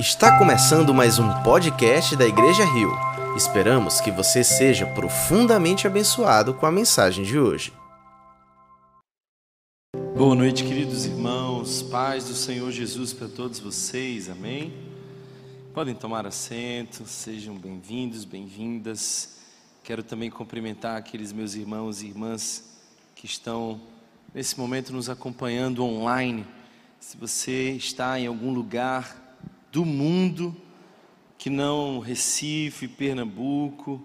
Está começando mais um podcast da Igreja Rio. Esperamos que você seja profundamente abençoado com a mensagem de hoje. Boa noite, queridos irmãos, paz do Senhor Jesus para todos vocês, amém? Podem tomar assento, sejam bem-vindos, bem-vindas. Quero também cumprimentar aqueles meus irmãos e irmãs que estão nesse momento nos acompanhando online. Se você está em algum lugar do mundo que não Recife, Pernambuco,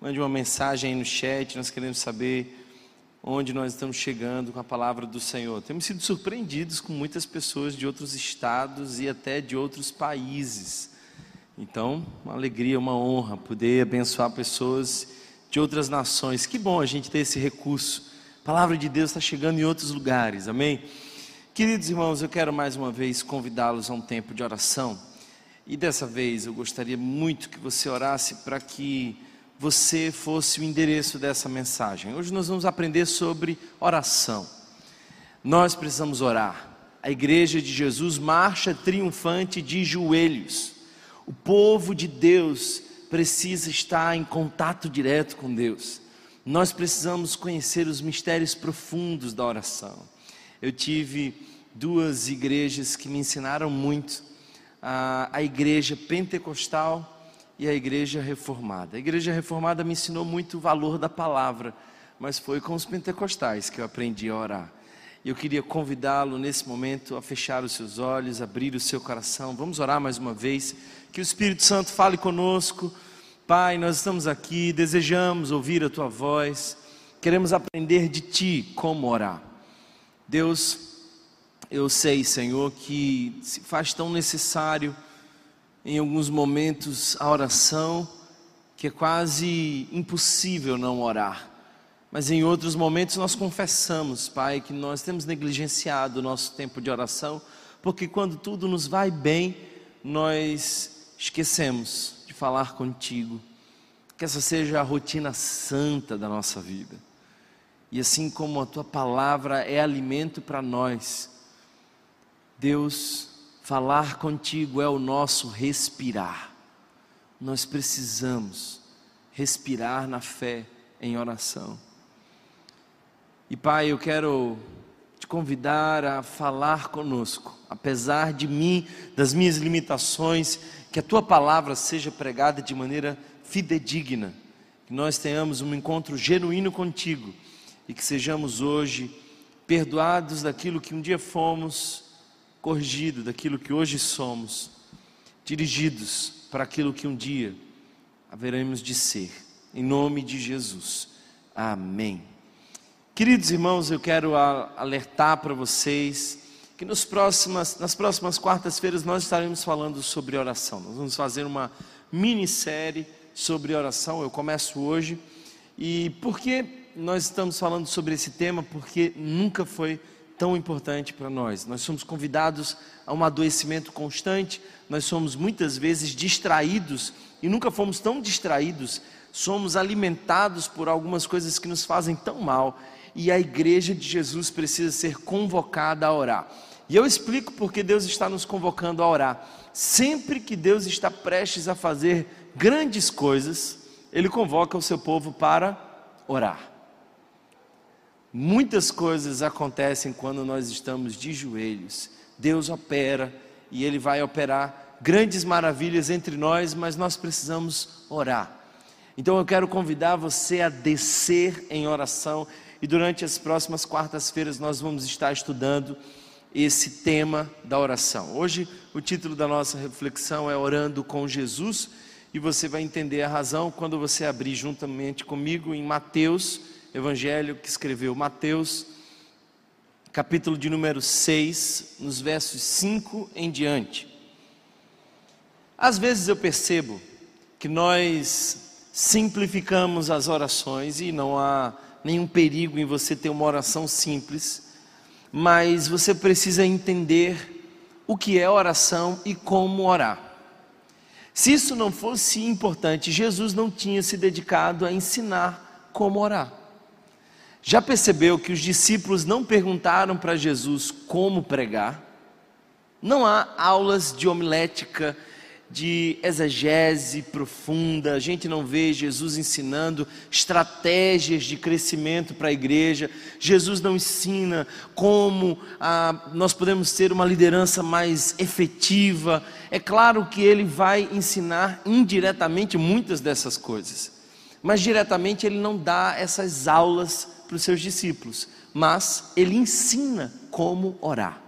mande uma mensagem aí no chat, nós queremos saber onde nós estamos chegando com a palavra do Senhor. Temos sido surpreendidos com muitas pessoas de outros estados e até de outros países. Então, uma alegria, uma honra poder abençoar pessoas de outras nações. Que bom a gente ter esse recurso. A palavra de Deus está chegando em outros lugares, amém? Queridos irmãos, eu quero mais uma vez convidá-los a um tempo de oração. E dessa vez eu gostaria muito que você orasse para que você fosse o endereço dessa mensagem. Hoje nós vamos aprender sobre oração. Nós precisamos orar. A igreja de Jesus marcha triunfante de joelhos. O povo de Deus precisa estar em contato direto com Deus. Nós precisamos conhecer os mistérios profundos da oração. Eu tive duas igrejas que me ensinaram muito: a, a igreja pentecostal e a igreja reformada. A igreja reformada me ensinou muito o valor da palavra, mas foi com os pentecostais que eu aprendi a orar. Eu queria convidá-lo nesse momento a fechar os seus olhos, abrir o seu coração. Vamos orar mais uma vez. Que o Espírito Santo fale conosco. Pai, nós estamos aqui, desejamos ouvir a tua voz. Queremos aprender de ti como orar. Deus, eu sei, Senhor, que se faz tão necessário em alguns momentos a oração que é quase impossível não orar. Mas em outros momentos nós confessamos, Pai, que nós temos negligenciado o nosso tempo de oração, porque quando tudo nos vai bem, nós esquecemos de falar contigo. Que essa seja a rotina santa da nossa vida. E assim como a tua palavra é alimento para nós, Deus, falar contigo é o nosso respirar. Nós precisamos respirar na fé, em oração. E Pai, eu quero te convidar a falar conosco, apesar de mim, das minhas limitações, que a tua palavra seja pregada de maneira fidedigna, que nós tenhamos um encontro genuíno contigo e que sejamos hoje perdoados daquilo que um dia fomos, corrigidos daquilo que hoje somos, dirigidos para aquilo que um dia haveremos de ser. Em nome de Jesus. Amém. Queridos irmãos, eu quero alertar para vocês que nos próximas, nas próximas quartas-feiras nós estaremos falando sobre oração. Nós vamos fazer uma minissérie sobre oração. Eu começo hoje. E por que nós estamos falando sobre esse tema porque nunca foi tão importante para nós. Nós somos convidados a um adoecimento constante, nós somos muitas vezes distraídos e nunca fomos tão distraídos, somos alimentados por algumas coisas que nos fazem tão mal e a igreja de Jesus precisa ser convocada a orar. E eu explico porque Deus está nos convocando a orar. Sempre que Deus está prestes a fazer grandes coisas, Ele convoca o seu povo para orar. Muitas coisas acontecem quando nós estamos de joelhos. Deus opera e Ele vai operar grandes maravilhas entre nós, mas nós precisamos orar. Então eu quero convidar você a descer em oração e durante as próximas quartas-feiras nós vamos estar estudando esse tema da oração. Hoje o título da nossa reflexão é Orando com Jesus e você vai entender a razão quando você abrir juntamente comigo em Mateus evangelho que escreveu Mateus, capítulo de número 6, nos versos 5 em diante. Às vezes eu percebo que nós simplificamos as orações e não há nenhum perigo em você ter uma oração simples, mas você precisa entender o que é oração e como orar. Se isso não fosse importante, Jesus não tinha se dedicado a ensinar como orar. Já percebeu que os discípulos não perguntaram para Jesus como pregar? Não há aulas de homilética de exegese profunda, a gente não vê Jesus ensinando estratégias de crescimento para a igreja, Jesus não ensina como ah, nós podemos ter uma liderança mais efetiva. É claro que ele vai ensinar indiretamente muitas dessas coisas, mas diretamente ele não dá essas aulas para os seus discípulos, mas ele ensina como orar.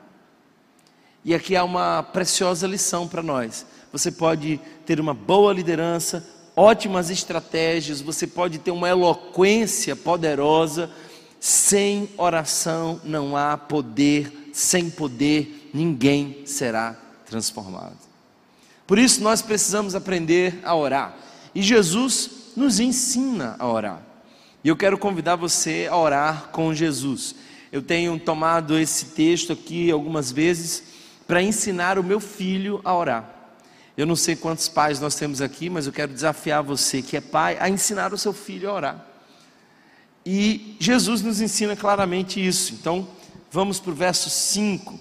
E aqui há uma preciosa lição para nós você pode ter uma boa liderança, ótimas estratégias, você pode ter uma eloquência poderosa. Sem oração não há poder, sem poder ninguém será transformado. Por isso nós precisamos aprender a orar. E Jesus nos ensina a orar. E eu quero convidar você a orar com Jesus. Eu tenho tomado esse texto aqui algumas vezes para ensinar o meu filho a orar. Eu não sei quantos pais nós temos aqui, mas eu quero desafiar você que é pai a ensinar o seu filho a orar. E Jesus nos ensina claramente isso. Então, vamos para o verso 5.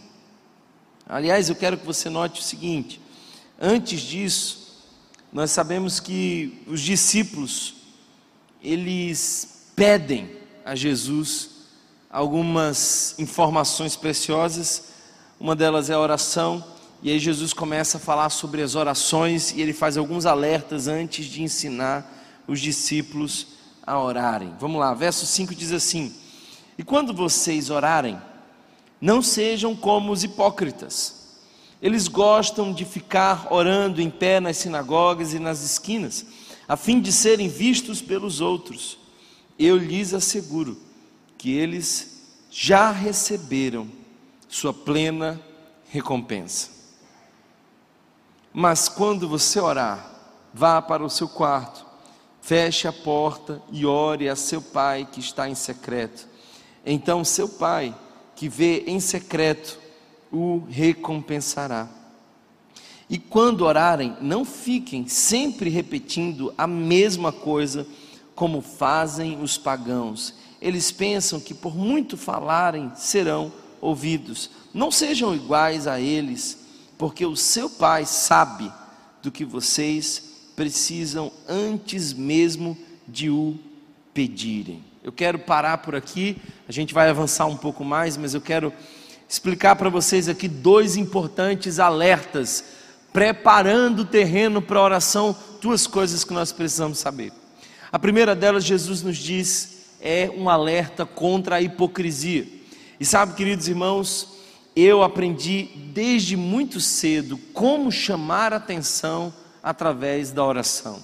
Aliás, eu quero que você note o seguinte: antes disso, nós sabemos que os discípulos eles pedem a Jesus algumas informações preciosas. Uma delas é a oração e aí Jesus começa a falar sobre as orações e ele faz alguns alertas antes de ensinar os discípulos a orarem. Vamos lá, verso 5 diz assim: E quando vocês orarem, não sejam como os hipócritas. Eles gostam de ficar orando em pé nas sinagogas e nas esquinas, a fim de serem vistos pelos outros. Eu lhes asseguro que eles já receberam sua plena recompensa. Mas quando você orar, vá para o seu quarto, feche a porta e ore a seu pai que está em secreto. Então seu pai, que vê em secreto, o recompensará. E quando orarem, não fiquem sempre repetindo a mesma coisa como fazem os pagãos. Eles pensam que por muito falarem serão ouvidos. Não sejam iguais a eles porque o seu Pai sabe do que vocês precisam antes mesmo de o pedirem. Eu quero parar por aqui, a gente vai avançar um pouco mais, mas eu quero explicar para vocês aqui dois importantes alertas, preparando o terreno para a oração, duas coisas que nós precisamos saber. A primeira delas, Jesus nos diz, é um alerta contra a hipocrisia. E sabe, queridos irmãos, eu aprendi desde muito cedo como chamar atenção através da oração.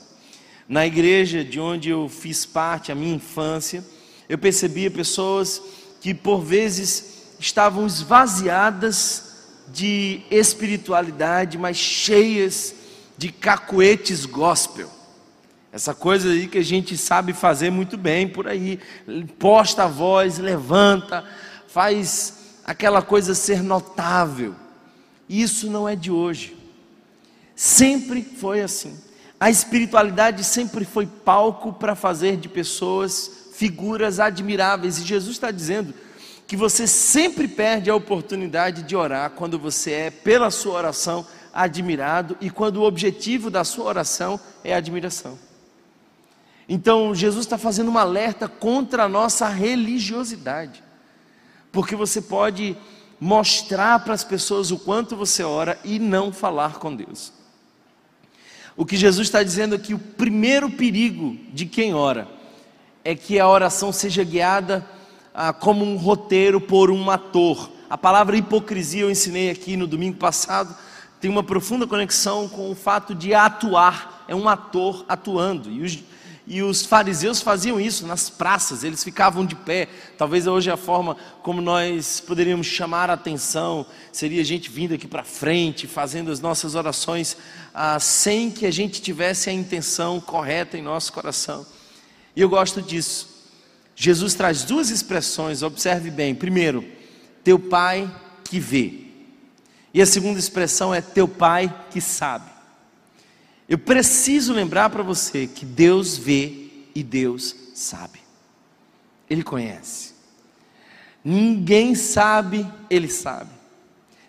Na igreja de onde eu fiz parte, a minha infância, eu percebia pessoas que por vezes estavam esvaziadas de espiritualidade, mas cheias de cacuetes gospel. Essa coisa aí que a gente sabe fazer muito bem por aí, posta a voz, levanta, faz aquela coisa ser notável. Isso não é de hoje. Sempre foi assim. A espiritualidade sempre foi palco para fazer de pessoas figuras admiráveis. E Jesus está dizendo que você sempre perde a oportunidade de orar quando você é, pela sua oração, admirado e quando o objetivo da sua oração é admiração. Então, Jesus está fazendo um alerta contra a nossa religiosidade porque você pode mostrar para as pessoas o quanto você ora e não falar com Deus. O que Jesus está dizendo aqui, o primeiro perigo de quem ora é que a oração seja guiada ah, como um roteiro por um ator. A palavra hipocrisia eu ensinei aqui no domingo passado, tem uma profunda conexão com o fato de atuar, é um ator atuando. E os, e os fariseus faziam isso nas praças, eles ficavam de pé. Talvez hoje a forma como nós poderíamos chamar a atenção seria a gente vindo aqui para frente, fazendo as nossas orações, ah, sem que a gente tivesse a intenção correta em nosso coração. E eu gosto disso. Jesus traz duas expressões, observe bem. Primeiro, teu pai que vê. E a segunda expressão é teu pai que sabe. Eu preciso lembrar para você que Deus vê e Deus sabe. Ele conhece. Ninguém sabe, ele sabe.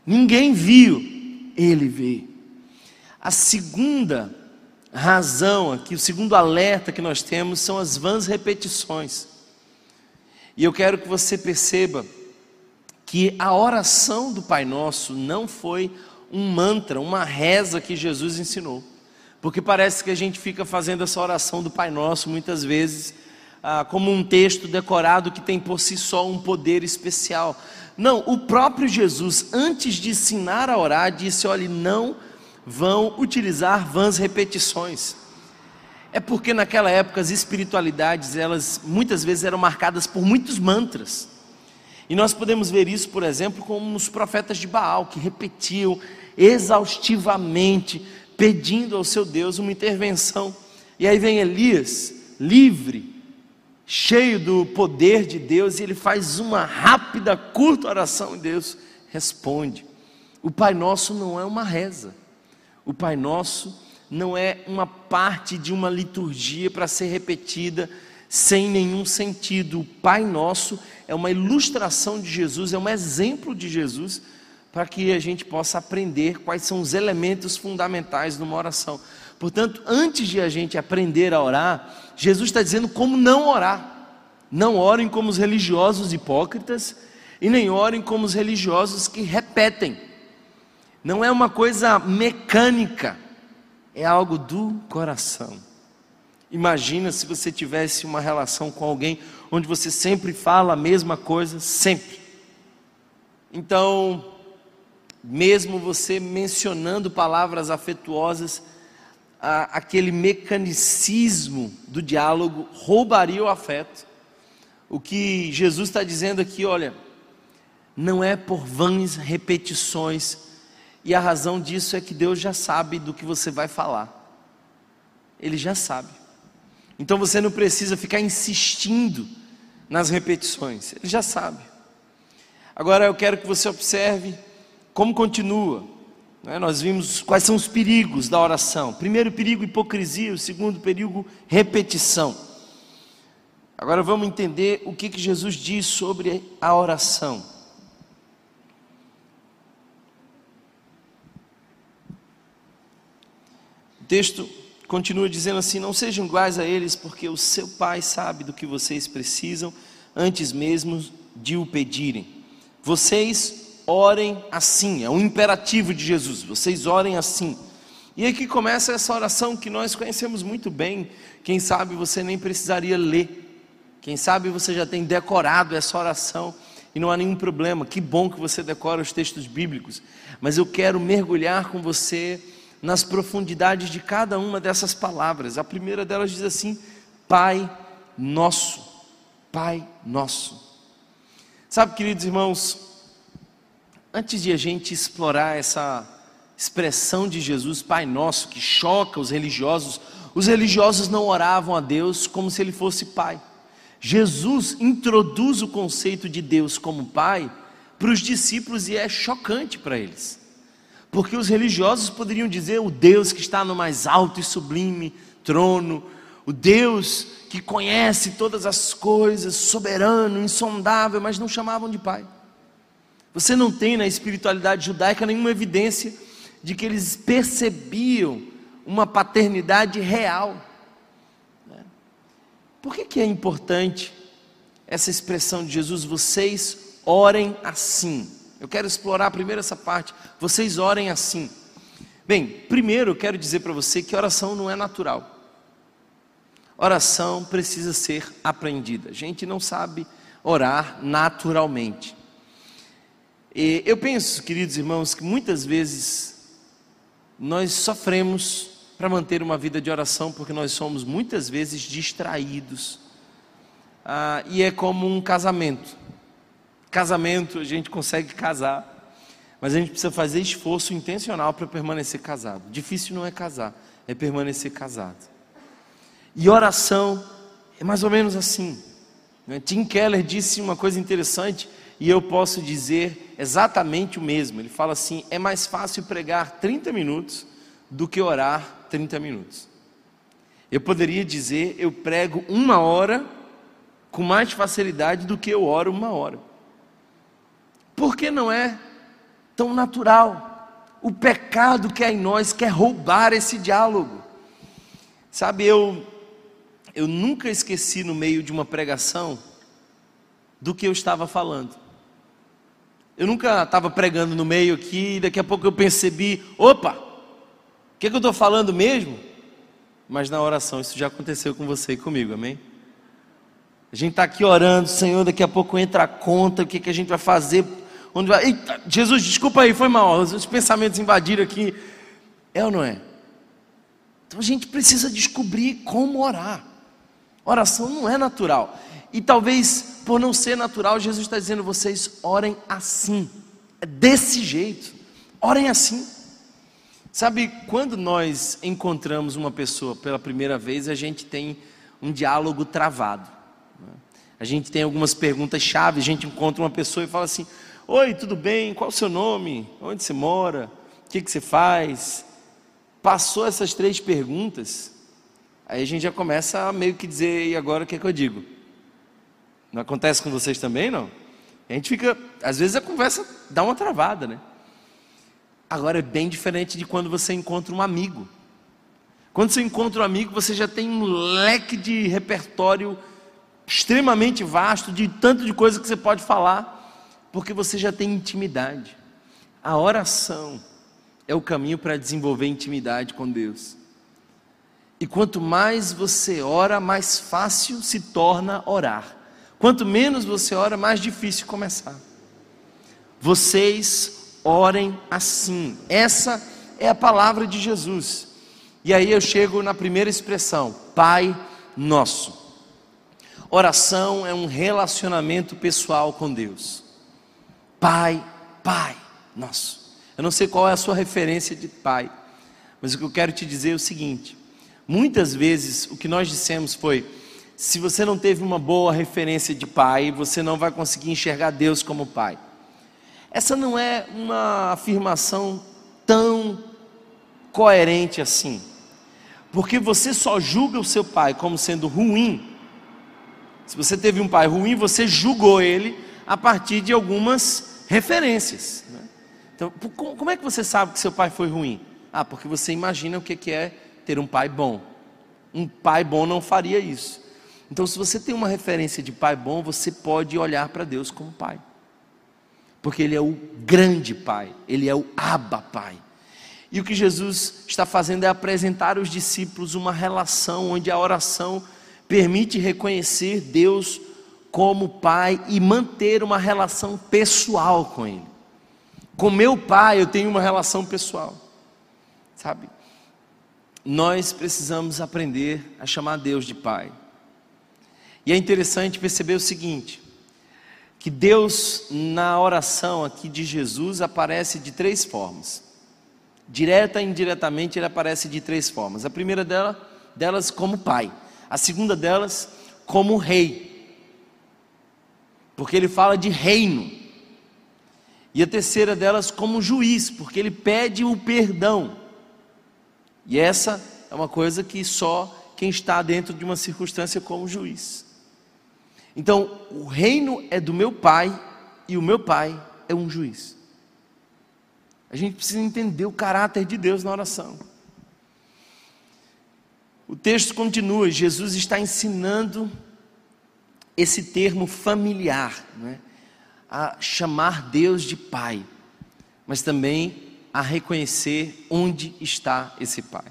Ninguém viu, ele vê. A segunda razão aqui, o segundo alerta que nós temos são as vãs repetições. E eu quero que você perceba que a oração do Pai Nosso não foi um mantra, uma reza que Jesus ensinou. Porque parece que a gente fica fazendo essa oração do Pai Nosso muitas vezes ah, como um texto decorado que tem por si só um poder especial. Não, o próprio Jesus, antes de ensinar a orar, disse: olhe, não vão utilizar vãs repetições. É porque naquela época as espiritualidades, elas muitas vezes eram marcadas por muitos mantras. E nós podemos ver isso, por exemplo, como os profetas de Baal, que repetiam exaustivamente, pedindo ao seu Deus uma intervenção. E aí vem Elias, livre, cheio do poder de Deus, e ele faz uma rápida, curta oração, e Deus responde. O Pai Nosso não é uma reza, o Pai Nosso não é uma parte de uma liturgia para ser repetida sem nenhum sentido. O Pai Nosso é uma ilustração de Jesus, é um exemplo de Jesus, para que a gente possa aprender quais são os elementos fundamentais de uma oração. Portanto, antes de a gente aprender a orar, Jesus está dizendo como não orar. Não orem como os religiosos hipócritas e nem orem como os religiosos que repetem. Não é uma coisa mecânica, é algo do coração. Imagina se você tivesse uma relação com alguém onde você sempre fala a mesma coisa, sempre. Então, mesmo você mencionando palavras afetuosas, aquele mecanicismo do diálogo roubaria o afeto. O que Jesus está dizendo aqui, olha, não é por vãs repetições, e a razão disso é que Deus já sabe do que você vai falar, Ele já sabe. Então você não precisa ficar insistindo nas repetições, Ele já sabe. Agora eu quero que você observe como continua. Né? Nós vimos quais são os perigos da oração. Primeiro perigo, hipocrisia. O segundo perigo, repetição. Agora vamos entender o que, que Jesus diz sobre a oração. O texto continua dizendo assim: Não sejam iguais a eles, porque o seu Pai sabe do que vocês precisam antes mesmo de o pedirem. Vocês orem assim, é um imperativo de Jesus, vocês orem assim. E aqui começa essa oração que nós conhecemos muito bem, quem sabe você nem precisaria ler, quem sabe você já tem decorado essa oração e não há nenhum problema, que bom que você decora os textos bíblicos, mas eu quero mergulhar com você nas profundidades de cada uma dessas palavras. A primeira delas diz assim: Pai Nosso, Pai Nosso. Sabe, queridos irmãos, antes de a gente explorar essa expressão de Jesus, Pai Nosso, que choca os religiosos, os religiosos não oravam a Deus como se Ele fosse Pai. Jesus introduz o conceito de Deus como Pai para os discípulos e é chocante para eles. Porque os religiosos poderiam dizer o Deus que está no mais alto e sublime trono, o Deus que conhece todas as coisas, soberano, insondável, mas não chamavam de Pai. Você não tem na espiritualidade judaica nenhuma evidência de que eles percebiam uma paternidade real. Né? Por que, que é importante essa expressão de Jesus? Vocês orem assim. Eu quero explorar primeiro essa parte. Vocês orem assim. Bem, primeiro eu quero dizer para você que oração não é natural. Oração precisa ser aprendida. A gente não sabe orar naturalmente. E eu penso, queridos irmãos, que muitas vezes nós sofremos para manter uma vida de oração porque nós somos muitas vezes distraídos. Ah, e é como um casamento. Casamento, a gente consegue casar, mas a gente precisa fazer esforço intencional para permanecer casado. Difícil não é casar, é permanecer casado. E oração é mais ou menos assim. Tim Keller disse uma coisa interessante e eu posso dizer exatamente o mesmo. Ele fala assim: é mais fácil pregar 30 minutos do que orar 30 minutos. Eu poderia dizer, eu prego uma hora com mais facilidade do que eu oro uma hora. Porque não é tão natural. o pecado que é em nós quer roubar esse diálogo. Sabe, eu eu nunca esqueci no meio de uma pregação do que eu estava falando. Eu nunca estava pregando no meio aqui, e daqui a pouco eu percebi, opa, o que, que eu estou falando mesmo? Mas na oração isso já aconteceu com você e comigo, amém? A gente está aqui orando, Senhor, daqui a pouco entra a conta, o que, que a gente vai fazer? Onde vai? Eita, Jesus, desculpa aí, foi mal, os pensamentos invadiram aqui. É ou não é? Então a gente precisa descobrir como orar. Oração não é natural. E talvez por não ser natural, Jesus está dizendo: vocês orem assim, é desse jeito, orem assim. Sabe, quando nós encontramos uma pessoa pela primeira vez, a gente tem um diálogo travado. Né? A gente tem algumas perguntas-chave, a gente encontra uma pessoa e fala assim: Oi, tudo bem? Qual o seu nome? Onde você mora? O que, que você faz? Passou essas três perguntas, aí a gente já começa a meio que dizer: E agora o que, é que eu digo? Não acontece com vocês também, não? A gente fica, às vezes a conversa dá uma travada, né? Agora é bem diferente de quando você encontra um amigo. Quando você encontra um amigo, você já tem um leque de repertório extremamente vasto, de tanto de coisa que você pode falar, porque você já tem intimidade. A oração é o caminho para desenvolver intimidade com Deus. E quanto mais você ora, mais fácil se torna orar. Quanto menos você ora, mais difícil começar. Vocês orem assim. Essa é a palavra de Jesus. E aí eu chego na primeira expressão: Pai Nosso. Oração é um relacionamento pessoal com Deus. Pai, Pai Nosso. Eu não sei qual é a sua referência de Pai, mas o que eu quero te dizer é o seguinte: muitas vezes o que nós dissemos foi se você não teve uma boa referência de pai, você não vai conseguir enxergar Deus como pai. Essa não é uma afirmação tão coerente assim. Porque você só julga o seu pai como sendo ruim. Se você teve um pai ruim, você julgou ele a partir de algumas referências. Né? Então, como é que você sabe que seu pai foi ruim? Ah, porque você imagina o que é ter um pai bom. Um pai bom não faria isso. Então, se você tem uma referência de pai bom, você pode olhar para Deus como pai. Porque Ele é o grande pai, Ele é o Abba Pai. E o que Jesus está fazendo é apresentar aos discípulos uma relação onde a oração permite reconhecer Deus como Pai e manter uma relação pessoal com Ele. Com meu Pai eu tenho uma relação pessoal, sabe? Nós precisamos aprender a chamar Deus de Pai. E é interessante perceber o seguinte: que Deus, na oração aqui de Jesus, aparece de três formas. Direta e indiretamente, ele aparece de três formas. A primeira dela, delas, como pai. A segunda delas, como rei. Porque ele fala de reino. E a terceira delas, como juiz, porque ele pede o perdão. E essa é uma coisa que só quem está dentro de uma circunstância como juiz. Então, o reino é do meu pai e o meu pai é um juiz. A gente precisa entender o caráter de Deus na oração. O texto continua, Jesus está ensinando esse termo familiar, né? a chamar Deus de Pai, mas também a reconhecer onde está esse Pai.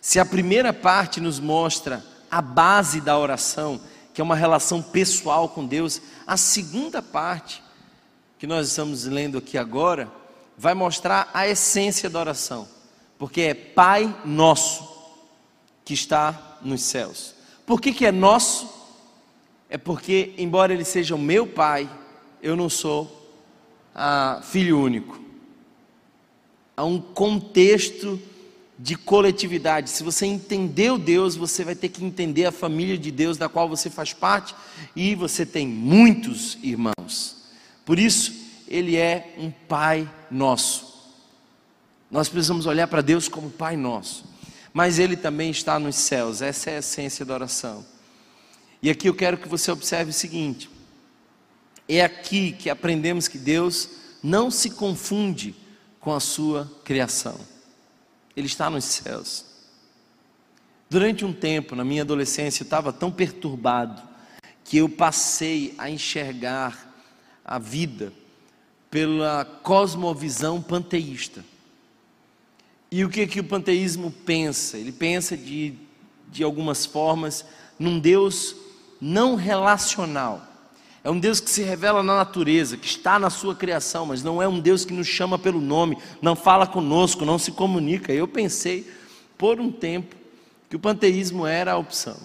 Se a primeira parte nos mostra a base da oração, que é uma relação pessoal com Deus. A segunda parte, que nós estamos lendo aqui agora, vai mostrar a essência da oração, porque é Pai Nosso que está nos céus. Por que, que é nosso? É porque, embora Ele seja o meu Pai, eu não sou ah, filho único. Há um contexto de coletividade. Se você entendeu Deus, você vai ter que entender a família de Deus da qual você faz parte e você tem muitos irmãos. Por isso, ele é um pai nosso. Nós precisamos olhar para Deus como pai nosso. Mas ele também está nos céus. Essa é a essência da oração. E aqui eu quero que você observe o seguinte: é aqui que aprendemos que Deus não se confunde com a sua criação. Ele está nos céus. Durante um tempo, na minha adolescência, eu estava tão perturbado que eu passei a enxergar a vida pela cosmovisão panteísta. E o que, que o panteísmo pensa? Ele pensa de, de algumas formas num Deus não relacional. É um Deus que se revela na natureza, que está na sua criação, mas não é um Deus que nos chama pelo nome, não fala conosco, não se comunica. Eu pensei por um tempo que o panteísmo era a opção.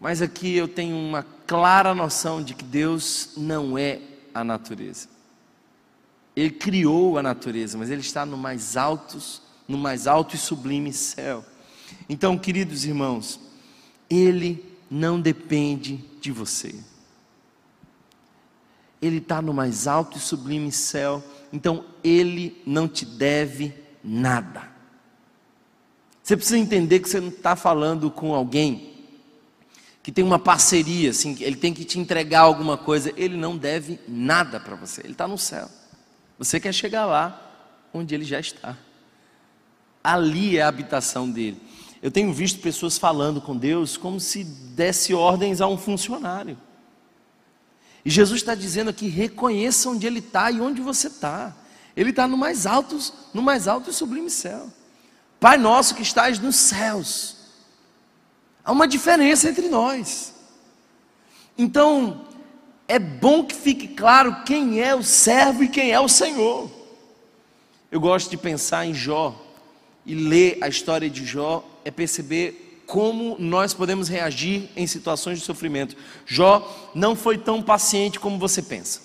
Mas aqui eu tenho uma clara noção de que Deus não é a natureza. Ele criou a natureza, mas ele está no mais altos, no mais alto e sublime céu. Então, queridos irmãos, ele não depende de você. Ele está no mais alto e sublime céu, então ele não te deve nada. Você precisa entender que você não está falando com alguém que tem uma parceria, assim, ele tem que te entregar alguma coisa, ele não deve nada para você, ele está no céu. Você quer chegar lá onde ele já está. Ali é a habitação dele. Eu tenho visto pessoas falando com Deus como se desse ordens a um funcionário. E Jesus está dizendo aqui: reconheça onde Ele está e onde você está. Ele está no mais alto, no mais alto e sublime céu. Pai nosso que estás nos céus. Há uma diferença entre nós. Então, é bom que fique claro quem é o servo e quem é o Senhor. Eu gosto de pensar em Jó e ler a história de Jó é perceber como nós podemos reagir em situações de sofrimento. Jó não foi tão paciente como você pensa.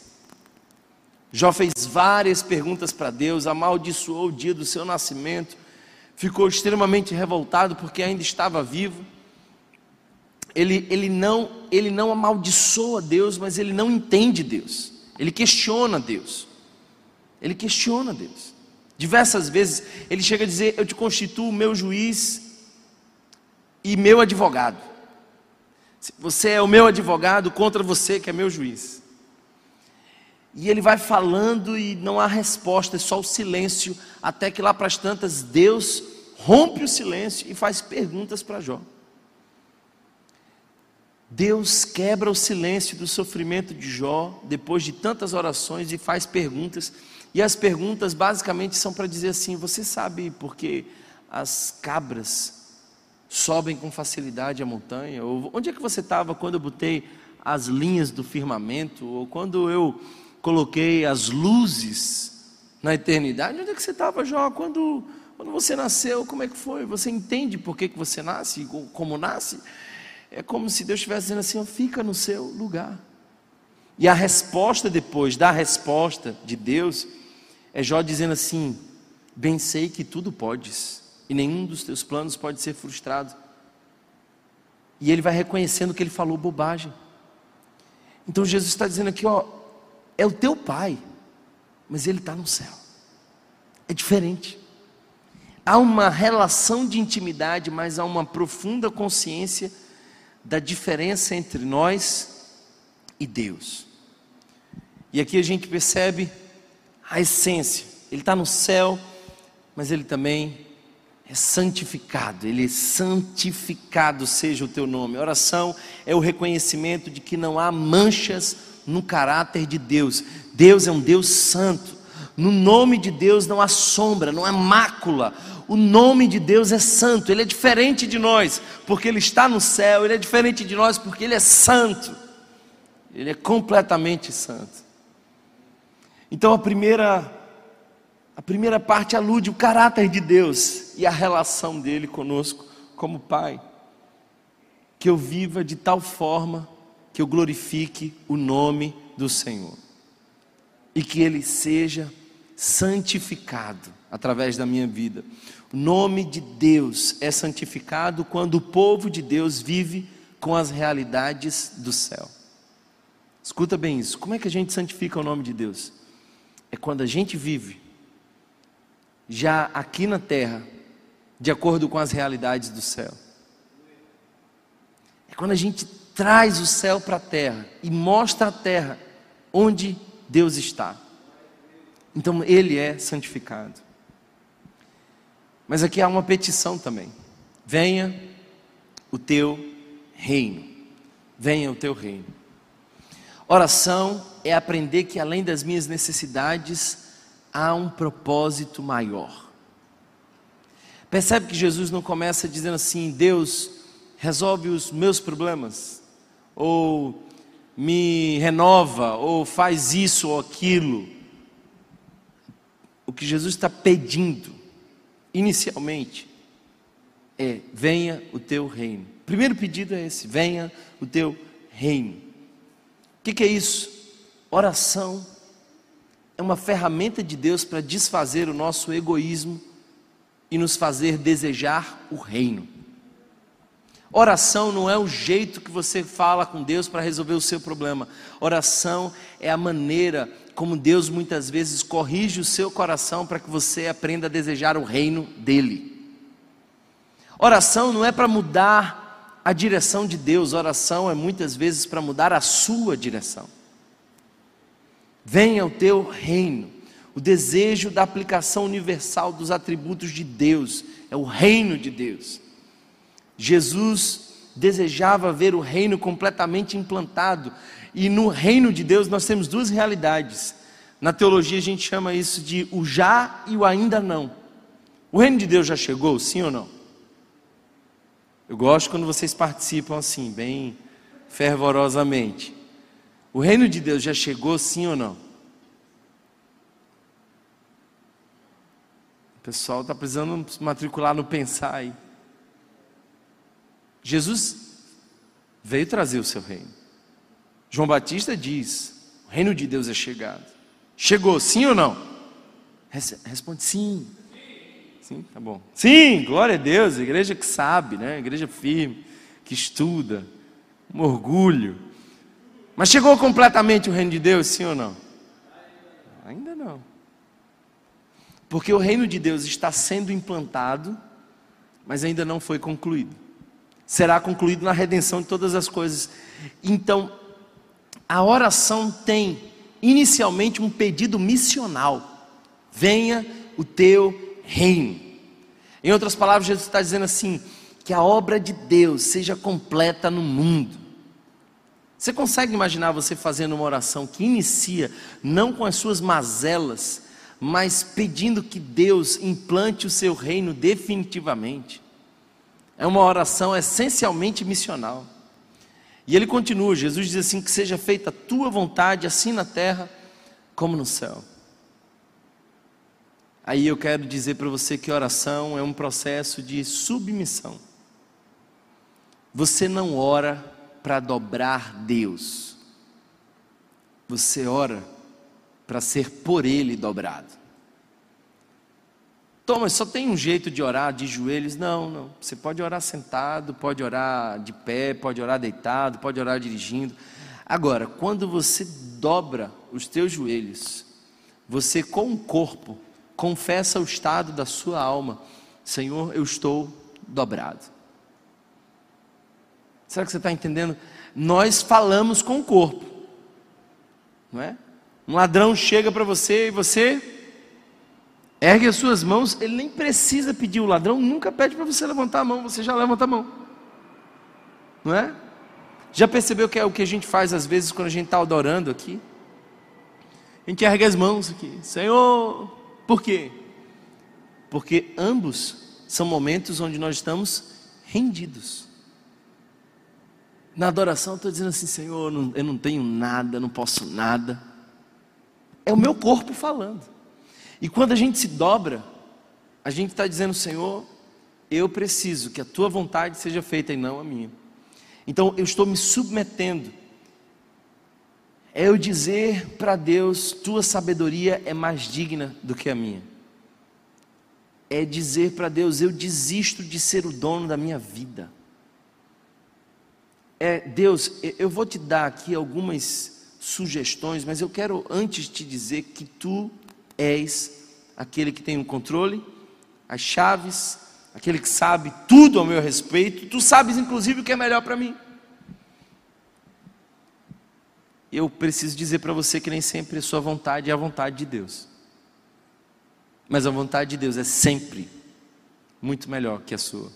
Jó fez várias perguntas para Deus, amaldiçoou o dia do seu nascimento, ficou extremamente revoltado porque ainda estava vivo. Ele, ele, não, ele não amaldiçoa Deus, mas ele não entende Deus. Ele questiona Deus. Ele questiona Deus. Diversas vezes ele chega a dizer: Eu te constituo meu juiz e meu advogado. Você é o meu advogado contra você, que é meu juiz. E ele vai falando e não há resposta, é só o silêncio, até que lá para as tantas Deus rompe o silêncio e faz perguntas para Jó. Deus quebra o silêncio do sofrimento de Jó, depois de tantas orações, e faz perguntas. E as perguntas basicamente são para dizer assim: Você sabe por que as cabras sobem com facilidade a montanha? Ou onde é que você estava quando eu botei as linhas do firmamento? Ou quando eu coloquei as luzes na eternidade? Onde é que você estava, Jó? Quando, quando você nasceu, como é que foi? Você entende por que, que você nasce, como nasce? É como se Deus estivesse dizendo assim: fica no seu lugar. E a resposta depois da resposta de Deus é Jó dizendo assim: Bem sei que tudo podes e nenhum dos teus planos pode ser frustrado. E ele vai reconhecendo que ele falou bobagem. Então Jesus está dizendo aqui, ó, é o teu pai, mas ele está no céu. É diferente. Há uma relação de intimidade, mas há uma profunda consciência da diferença entre nós e Deus. E aqui a gente percebe a essência. Ele está no céu, mas ele também é santificado, ele é santificado seja o teu nome. Oração é o reconhecimento de que não há manchas no caráter de Deus. Deus é um Deus santo. No nome de Deus não há sombra, não há mácula. O nome de Deus é santo, ele é diferente de nós, porque ele está no céu, ele é diferente de nós porque ele é santo. Ele é completamente santo. Então a primeira a primeira parte alude o caráter de Deus e a relação dele conosco como Pai. Que eu viva de tal forma que eu glorifique o nome do Senhor e que ele seja santificado através da minha vida. O nome de Deus é santificado quando o povo de Deus vive com as realidades do céu. Escuta bem isso. Como é que a gente santifica o nome de Deus? É quando a gente vive já aqui na terra, de acordo com as realidades do céu. É quando a gente traz o céu para a terra e mostra a terra onde Deus está. Então ele é santificado. Mas aqui há uma petição também. Venha o teu reino. Venha o teu reino. Oração é aprender que além das minhas necessidades há um propósito maior. Percebe que Jesus não começa dizendo assim: Deus, resolve os meus problemas, ou me renova, ou faz isso ou aquilo. O que Jesus está pedindo, inicialmente, é: venha o teu reino. O primeiro pedido é esse: venha o teu reino. O que, que é isso? Oração é uma ferramenta de Deus para desfazer o nosso egoísmo e nos fazer desejar o reino. Oração não é o jeito que você fala com Deus para resolver o seu problema. Oração é a maneira como Deus muitas vezes corrige o seu coração para que você aprenda a desejar o reino dele. Oração não é para mudar a direção de Deus, oração é muitas vezes para mudar a sua direção. Venha o teu reino. O desejo da aplicação universal dos atributos de Deus é o reino de Deus. Jesus desejava ver o reino completamente implantado, e no reino de Deus nós temos duas realidades. Na teologia a gente chama isso de o já e o ainda não. O reino de Deus já chegou, sim ou não? Eu gosto quando vocês participam assim, bem fervorosamente. O reino de Deus já chegou, sim ou não? O pessoal está precisando matricular no pensar aí. Jesus veio trazer o seu reino. João Batista diz: o reino de Deus é chegado. Chegou, sim ou não? Responde sim. Sim, tá bom. Sim, glória a Deus, igreja que sabe, né? Igreja firme, que estuda, um orgulho. Mas chegou completamente o reino de Deus, sim ou não? Ainda não. Porque o reino de Deus está sendo implantado, mas ainda não foi concluído. Será concluído na redenção de todas as coisas. Então, a oração tem inicialmente um pedido missional: venha o teu reino. Em outras palavras, Jesus está dizendo assim: que a obra de Deus seja completa no mundo. Você consegue imaginar você fazendo uma oração que inicia não com as suas mazelas, mas pedindo que Deus implante o seu reino definitivamente? É uma oração essencialmente missional. E ele continua, Jesus diz assim: que seja feita a tua vontade, assim na terra como no céu. Aí eu quero dizer para você que oração é um processo de submissão. Você não ora para dobrar Deus. Você ora para ser por Ele dobrado. Thomas, só tem um jeito de orar de joelhos? Não, não. Você pode orar sentado, pode orar de pé, pode orar deitado, pode orar dirigindo. Agora, quando você dobra os teus joelhos, você com o corpo confessa o estado da sua alma: Senhor, eu estou dobrado. Será que você está entendendo? Nós falamos com o corpo, não é? Um ladrão chega para você e você ergue as suas mãos, ele nem precisa pedir, o ladrão nunca pede para você levantar a mão, você já levanta a mão, não é? Já percebeu que é o que a gente faz às vezes quando a gente está adorando aqui? A gente ergue as mãos aqui, Senhor, por quê? Porque ambos são momentos onde nós estamos rendidos. Na adoração, estou dizendo assim: Senhor, eu não tenho nada, não posso nada. É o meu corpo falando. E quando a gente se dobra, a gente está dizendo: Senhor, eu preciso que a tua vontade seja feita e não a minha. Então eu estou me submetendo. É eu dizer para Deus: tua sabedoria é mais digna do que a minha. É dizer para Deus: eu desisto de ser o dono da minha vida é, Deus, eu vou te dar aqui algumas sugestões, mas eu quero antes te dizer que tu és aquele que tem o controle, as chaves, aquele que sabe tudo ao meu respeito, tu sabes inclusive o que é melhor para mim. Eu preciso dizer para você que nem sempre a sua vontade é a vontade de Deus. Mas a vontade de Deus é sempre muito melhor que a sua.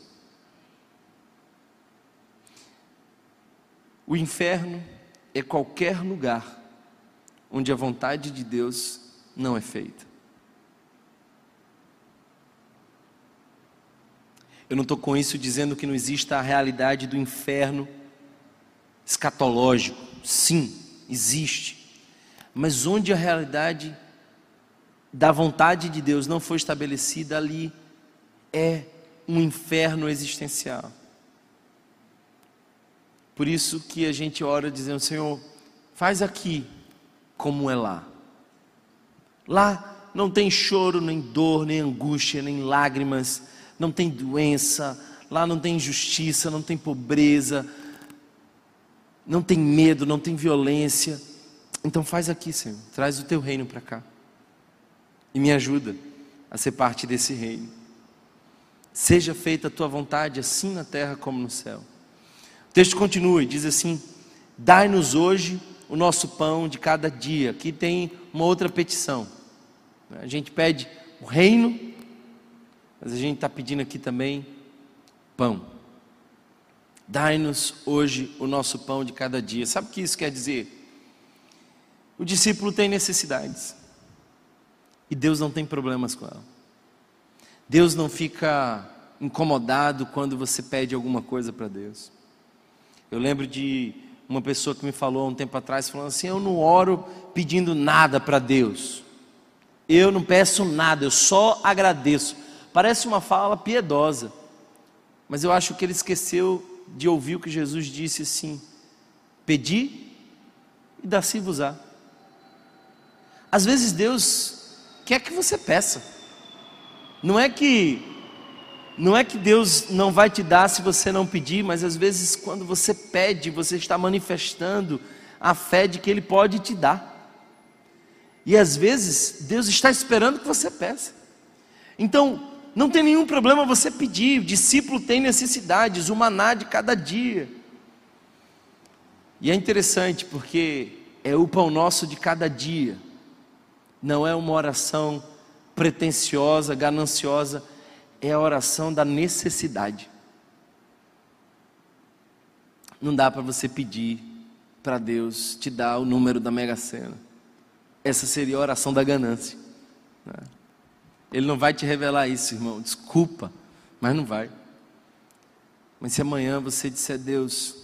O inferno é qualquer lugar onde a vontade de Deus não é feita. Eu não estou com isso dizendo que não exista a realidade do inferno escatológico. Sim, existe. Mas onde a realidade da vontade de Deus não foi estabelecida, ali é um inferno existencial. Por isso que a gente ora dizendo: Senhor, faz aqui como é lá. Lá não tem choro, nem dor, nem angústia, nem lágrimas não tem doença, lá não tem injustiça, não tem pobreza, não tem medo, não tem violência. Então faz aqui, Senhor, traz o teu reino para cá e me ajuda a ser parte desse reino. Seja feita a tua vontade, assim na terra como no céu. Texto continua e diz assim: Dai-nos hoje o nosso pão de cada dia. Aqui tem uma outra petição. A gente pede o reino mas a gente está pedindo aqui também pão. Dai-nos hoje o nosso pão de cada dia. Sabe o que isso quer dizer? O discípulo tem necessidades. E Deus não tem problemas com ela. Deus não fica incomodado quando você pede alguma coisa para Deus. Eu lembro de uma pessoa que me falou há um tempo atrás, falando assim: Eu não oro pedindo nada para Deus. Eu não peço nada, eu só agradeço. Parece uma fala piedosa, mas eu acho que ele esqueceu de ouvir o que Jesus disse assim: Pedi e dá-se-vos-á. Às vezes Deus quer que você peça. Não é que não é que Deus não vai te dar se você não pedir, mas às vezes quando você pede, você está manifestando a fé de que ele pode te dar. E às vezes Deus está esperando que você peça. Então, não tem nenhum problema você pedir, o discípulo tem necessidades, o maná de cada dia. E é interessante porque é o pão nosso de cada dia, não é uma oração pretensiosa, gananciosa, é a oração da necessidade. Não dá para você pedir para Deus te dar o número da Mega Sena. Essa seria a oração da ganância. Né? Ele não vai te revelar isso, irmão. Desculpa, mas não vai. Mas se amanhã você disser, Deus,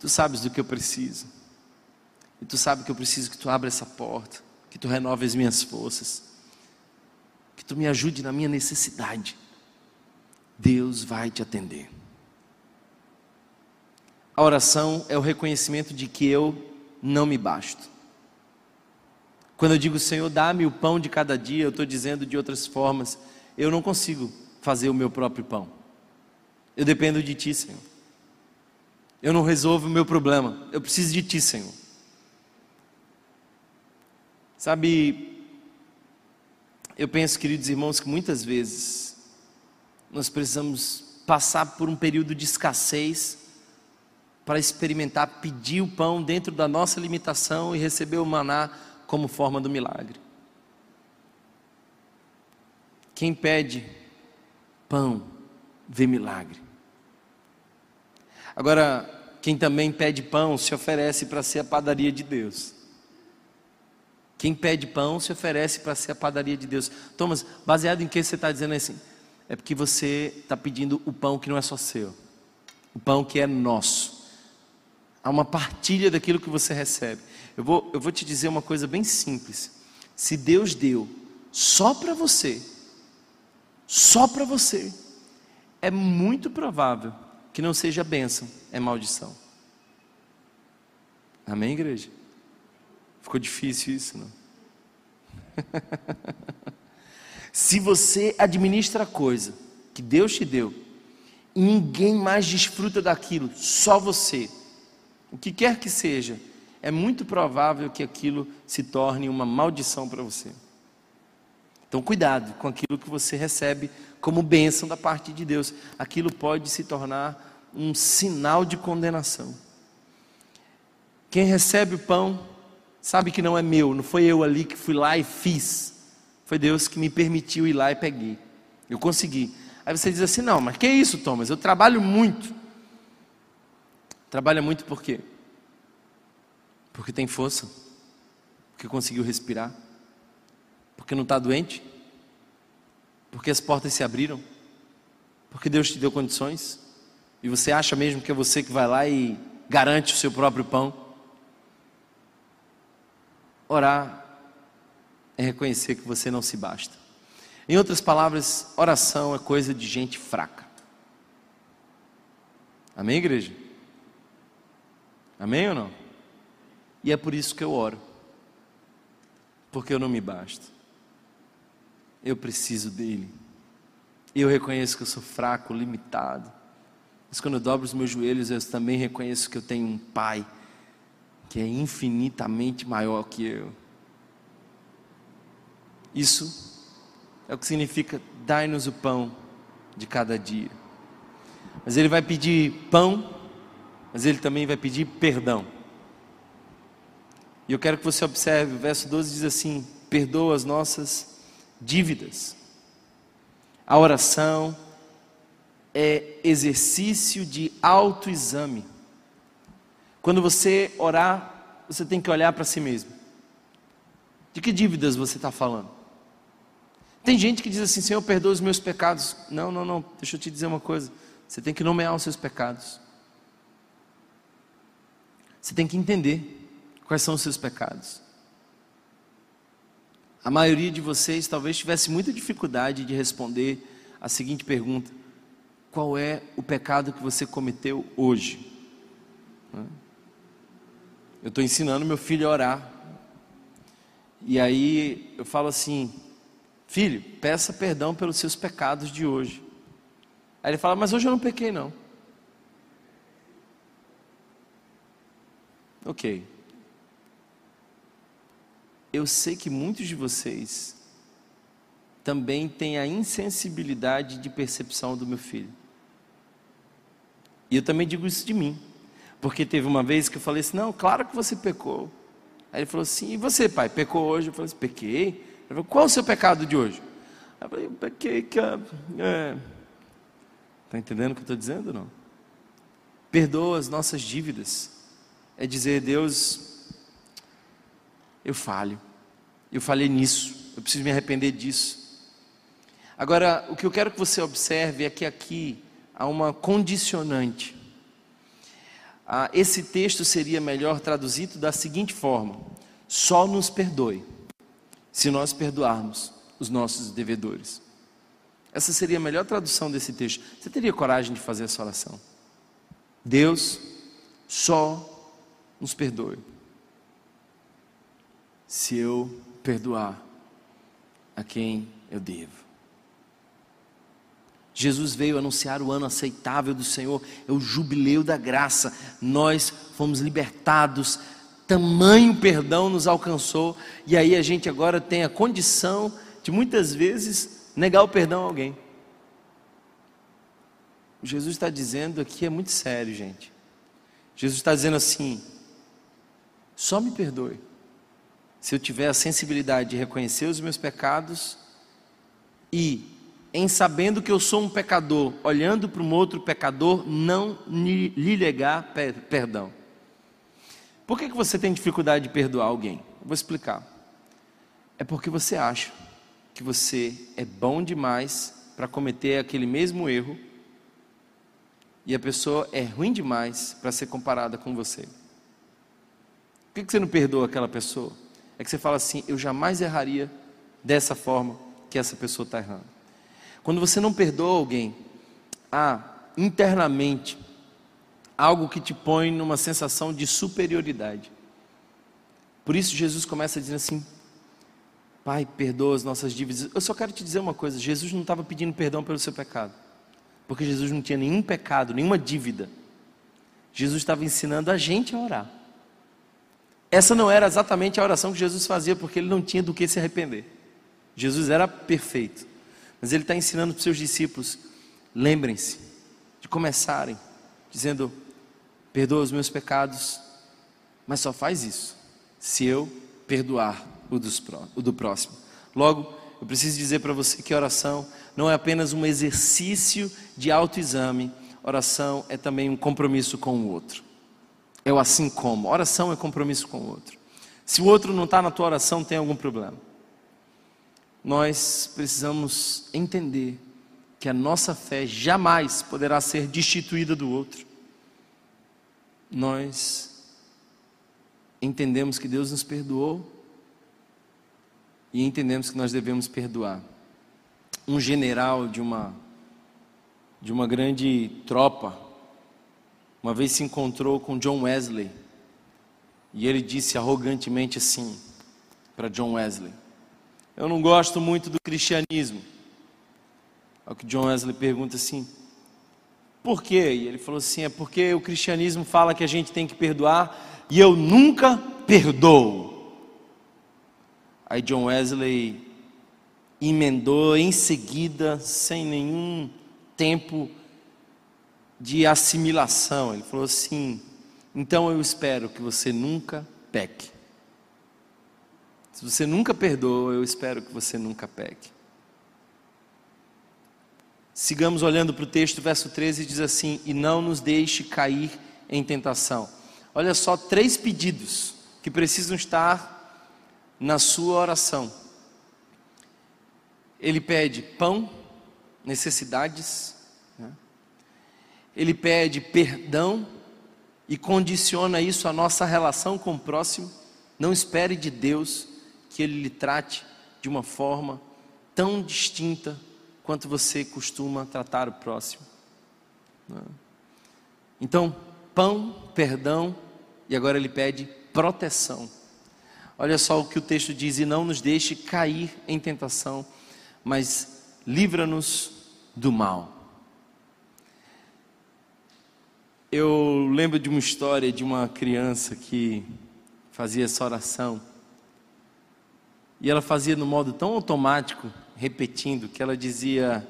tu sabes do que eu preciso. E tu sabes que eu preciso que tu abra essa porta, que tu renove as minhas forças, que tu me ajude na minha necessidade. Deus vai te atender. A oração é o reconhecimento de que eu não me basto. Quando eu digo, Senhor, dá-me o pão de cada dia, eu estou dizendo de outras formas, eu não consigo fazer o meu próprio pão. Eu dependo de Ti, Senhor. Eu não resolvo o meu problema, eu preciso de Ti, Senhor. Sabe, eu penso, queridos irmãos, que muitas vezes nós precisamos passar por um período de escassez para experimentar pedir o pão dentro da nossa limitação e receber o maná como forma do milagre. Quem pede pão, vê milagre. Agora, quem também pede pão se oferece para ser a padaria de Deus. Quem pede pão se oferece para ser a padaria de Deus. Thomas, baseado em que você está dizendo assim? É porque você está pedindo o pão que não é só seu, o pão que é nosso. Há uma partilha daquilo que você recebe. Eu vou, eu vou te dizer uma coisa bem simples. Se Deus deu só para você, só para você, é muito provável que não seja bênção, é maldição. Amém, igreja? Ficou difícil isso, não? Se você administra a coisa que Deus te deu, e ninguém mais desfruta daquilo, só você, o que quer que seja, é muito provável que aquilo se torne uma maldição para você. Então, cuidado com aquilo que você recebe como bênção da parte de Deus. Aquilo pode se tornar um sinal de condenação. Quem recebe o pão sabe que não é meu, não foi eu ali que fui lá e fiz. Foi Deus que me permitiu ir lá e peguei. Eu consegui. Aí você diz assim: não, mas que isso, Thomas? Eu trabalho muito. Trabalha muito por quê? Porque tem força, porque conseguiu respirar, porque não está doente, porque as portas se abriram, porque Deus te deu condições, e você acha mesmo que é você que vai lá e garante o seu próprio pão. Orar é reconhecer que você não se basta. Em outras palavras, oração é coisa de gente fraca. Amém, igreja? Amém ou não? E é por isso que eu oro. Porque eu não me basto. Eu preciso dele. Eu reconheço que eu sou fraco, limitado. Mas quando eu dobro os meus joelhos, eu também reconheço que eu tenho um Pai que é infinitamente maior que eu. Isso é o que significa dai-nos o pão de cada dia. Mas ele vai pedir pão, mas ele também vai pedir perdão. E eu quero que você observe, o verso 12 diz assim: perdoa as nossas dívidas. A oração é exercício de autoexame. Quando você orar, você tem que olhar para si mesmo. De que dívidas você está falando? Tem gente que diz assim: Senhor, perdoa os meus pecados. Não, não, não. Deixa eu te dizer uma coisa. Você tem que nomear os seus pecados. Você tem que entender quais são os seus pecados. A maioria de vocês talvez tivesse muita dificuldade de responder a seguinte pergunta: Qual é o pecado que você cometeu hoje? Eu estou ensinando meu filho a orar. E aí eu falo assim: Filho, peça perdão pelos seus pecados de hoje. Aí ele fala: Mas hoje eu não pequei, não. Ok. Eu sei que muitos de vocês também têm a insensibilidade de percepção do meu filho. E eu também digo isso de mim. Porque teve uma vez que eu falei assim: Não, claro que você pecou. Aí ele falou assim: E você, pai, pecou hoje? Eu falei assim: Pequei. Falei, Qual é o seu pecado de hoje? Eu falei, pequei que. Está é... Tá entendendo o que eu estou dizendo não? Perdoa as nossas dívidas. É dizer, Deus, eu falho. Eu falhei nisso. Eu preciso me arrepender disso. Agora, o que eu quero que você observe é que aqui há uma condicionante. Ah, esse texto seria melhor traduzido da seguinte forma: só nos perdoe se nós perdoarmos os nossos devedores. Essa seria a melhor tradução desse texto. Você teria coragem de fazer essa oração? Deus só nos perdoe se eu perdoar a quem eu devo. Jesus veio anunciar o ano aceitável do Senhor, é o jubileu da graça. Nós fomos libertados tamanho perdão nos alcançou, e aí a gente agora tem a condição de muitas vezes negar o perdão a alguém. Jesus está dizendo aqui é muito sério, gente. Jesus está dizendo assim: só me perdoe se eu tiver a sensibilidade de reconhecer os meus pecados e, em sabendo que eu sou um pecador, olhando para um outro pecador, não lhe negar perdão. Por que, que você tem dificuldade de perdoar alguém? Eu vou explicar. É porque você acha que você é bom demais para cometer aquele mesmo erro e a pessoa é ruim demais para ser comparada com você. Por que, que você não perdoa aquela pessoa? É que você fala assim: eu jamais erraria dessa forma que essa pessoa está errando. Quando você não perdoa alguém, há internamente algo que te põe numa sensação de superioridade. Por isso Jesus começa dizendo assim: Pai, perdoa as nossas dívidas. Eu só quero te dizer uma coisa: Jesus não estava pedindo perdão pelo seu pecado, porque Jesus não tinha nenhum pecado, nenhuma dívida. Jesus estava ensinando a gente a orar. Essa não era exatamente a oração que Jesus fazia, porque ele não tinha do que se arrepender. Jesus era perfeito, mas ele está ensinando para os seus discípulos: lembrem-se de começarem dizendo: perdoa os meus pecados, mas só faz isso se eu perdoar o, dos, o do próximo. Logo, eu preciso dizer para você que oração não é apenas um exercício de autoexame, oração é também um compromisso com o outro. É o assim como. Oração é compromisso com o outro. Se o outro não está na tua oração, tem algum problema. Nós precisamos entender que a nossa fé jamais poderá ser destituída do outro. Nós entendemos que Deus nos perdoou e entendemos que nós devemos perdoar. Um general de uma de uma grande tropa uma vez se encontrou com John Wesley e ele disse arrogantemente assim para John Wesley: Eu não gosto muito do cristianismo. Ao que John Wesley pergunta assim: Por quê? E ele falou assim: É porque o cristianismo fala que a gente tem que perdoar e eu nunca perdoo. Aí John Wesley emendou em seguida, sem nenhum tempo de assimilação. Ele falou assim: então eu espero que você nunca peque. Se você nunca perdoa, eu espero que você nunca peque. Sigamos olhando para o texto, verso 13 diz assim: E não nos deixe cair em tentação. Olha só, três pedidos que precisam estar na sua oração. Ele pede pão, necessidades, né? ele pede perdão e condiciona isso à nossa relação com o próximo. Não espere de Deus que Ele lhe trate de uma forma tão distinta quanto você costuma tratar o próximo. Né? Então, pão, perdão, e agora ele pede proteção. Olha só o que o texto diz: e não nos deixe cair em tentação, mas livra-nos do mal. Eu lembro de uma história de uma criança que fazia essa oração. E ela fazia no modo tão automático, repetindo, que ela dizia: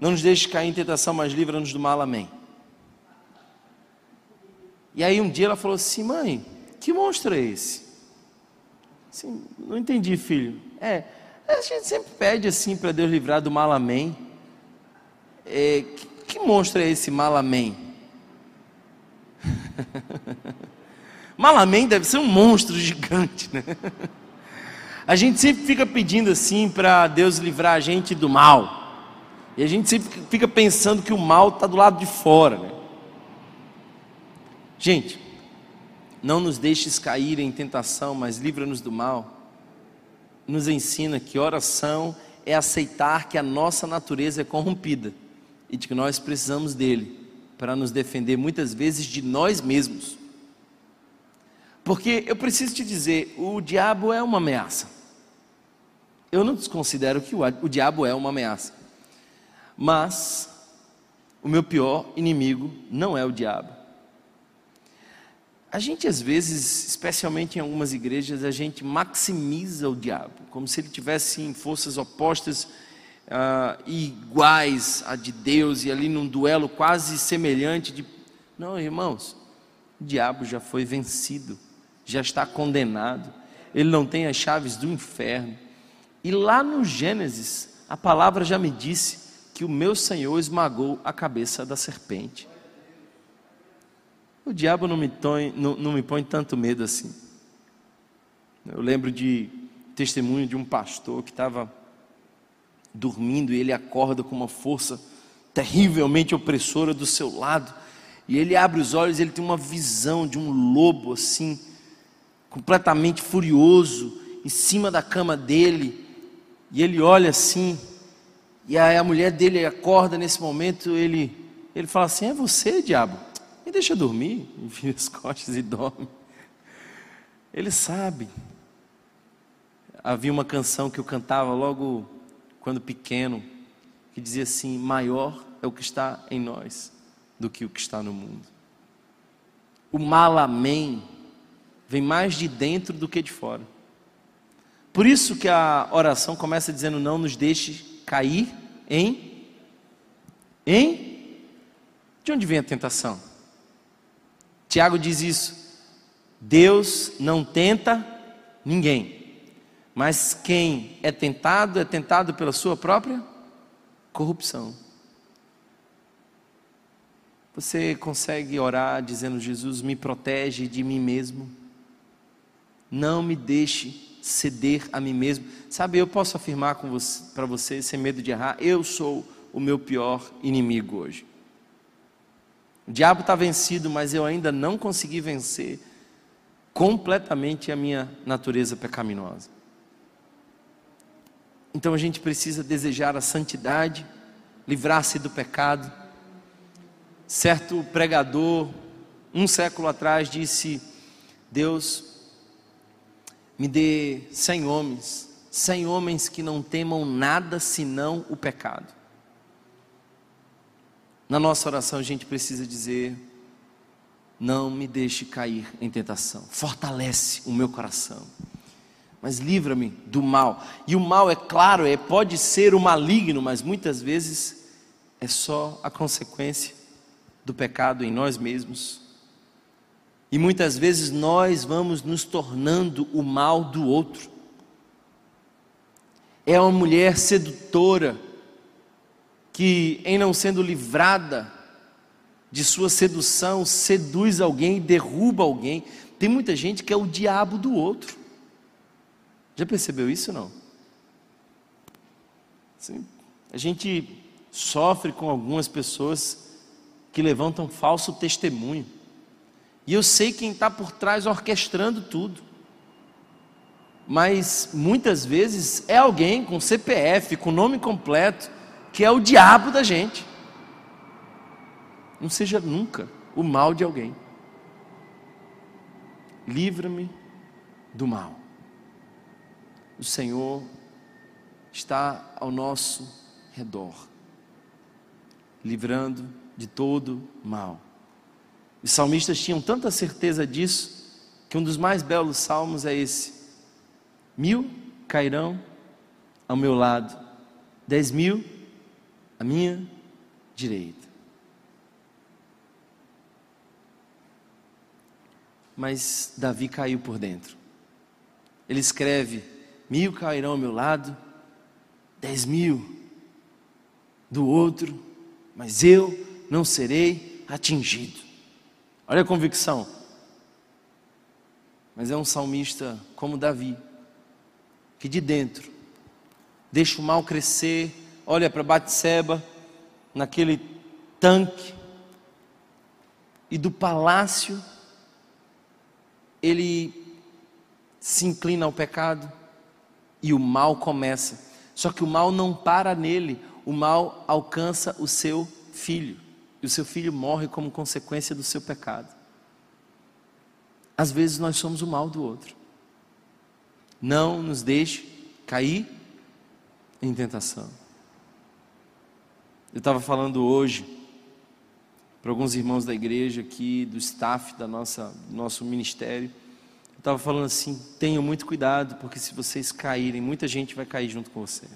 Não nos deixe cair em tentação, mas livra-nos do mal, amém. E aí um dia ela falou assim: Mãe, que monstro é esse? Assim, não entendi, filho. É, a gente sempre pede assim para Deus livrar do mal, amém. É, que, que monstro é esse malamém? malamém deve ser um monstro gigante, né? A gente sempre fica pedindo assim para Deus livrar a gente do mal. E a gente sempre fica pensando que o mal está do lado de fora. Né? Gente, não nos deixes cair em tentação, mas livra-nos do mal. Nos ensina que oração é aceitar que a nossa natureza é corrompida e de que nós precisamos dele para nos defender muitas vezes de nós mesmos. Porque eu preciso te dizer, o diabo é uma ameaça. Eu não desconsidero que o, o diabo é uma ameaça. Mas o meu pior inimigo não é o diabo. A gente às vezes, especialmente em algumas igrejas, a gente maximiza o diabo, como se ele tivesse em forças opostas uh, iguais a de Deus e ali num duelo quase semelhante de não, irmãos, o diabo já foi vencido, já está condenado. Ele não tem as chaves do inferno. E lá no Gênesis, a palavra já me disse que o meu Senhor esmagou a cabeça da serpente. O diabo não me, põe, não, não me põe tanto medo assim. Eu lembro de testemunho de um pastor que estava dormindo e ele acorda com uma força terrivelmente opressora do seu lado. E ele abre os olhos, e ele tem uma visão de um lobo assim, completamente furioso, em cima da cama dele. E ele olha assim, e aí a mulher dele acorda nesse momento, ele ele fala assim: "É você, diabo?" Me deixa dormir, enfia as costas e dorme. Ele sabe. Havia uma canção que eu cantava logo quando pequeno, que dizia assim: maior é o que está em nós do que o que está no mundo. O malamém vem mais de dentro do que de fora. Por isso que a oração começa dizendo: não nos deixe cair em. Em? De onde vem a tentação? Tiago diz isso. Deus não tenta ninguém, Mas quem é tentado é tentado pela sua própria corrupção. Você consegue orar dizendo: Jesus, me protege de mim mesmo. Não me deixe ceder a mim mesmo. Sabe, eu posso afirmar você, para você, sem medo de errar, eu sou o meu pior inimigo hoje. O diabo está vencido, mas eu ainda não consegui vencer completamente a minha natureza pecaminosa. Então a gente precisa desejar a santidade, livrar-se do pecado. Certo pregador, um século atrás, disse: Deus, me dê cem homens, cem homens que não temam nada senão o pecado. Na nossa oração a gente precisa dizer: não me deixe cair em tentação. Fortalece o meu coração. Mas livra-me do mal. E o mal, é claro, é, pode ser o maligno, mas muitas vezes é só a consequência do pecado em nós mesmos. E muitas vezes nós vamos nos tornando o mal do outro. É uma mulher sedutora que, em não sendo livrada de sua sedução, seduz alguém, derruba alguém. Tem muita gente que é o diabo do outro. Já percebeu isso não? Sim. A gente sofre com algumas pessoas que levantam falso testemunho. E eu sei quem está por trás orquestrando tudo. Mas muitas vezes é alguém com CPF, com nome completo, que é o diabo da gente. Não seja nunca o mal de alguém. Livra-me do mal. O Senhor está ao nosso redor, livrando de todo mal. Os salmistas tinham tanta certeza disso, que um dos mais belos salmos é esse: Mil cairão ao meu lado, dez mil à minha direita mas Davi caiu por dentro. Ele escreve: mil cairão ao meu lado, dez mil do outro, mas eu não serei atingido. Olha a convicção. Mas é um salmista como Davi, que de dentro deixa o mal crescer, olha para Batseba, naquele tanque, e do palácio ele se inclina ao pecado e o mal começa. Só que o mal não para nele, o mal alcança o seu filho. O seu filho morre como consequência do seu pecado. Às vezes nós somos o mal do outro. Não nos deixe cair em tentação. Eu estava falando hoje para alguns irmãos da igreja aqui, do staff da nossa, do nosso ministério. Eu estava falando assim: tenham muito cuidado, porque se vocês caírem, muita gente vai cair junto com você.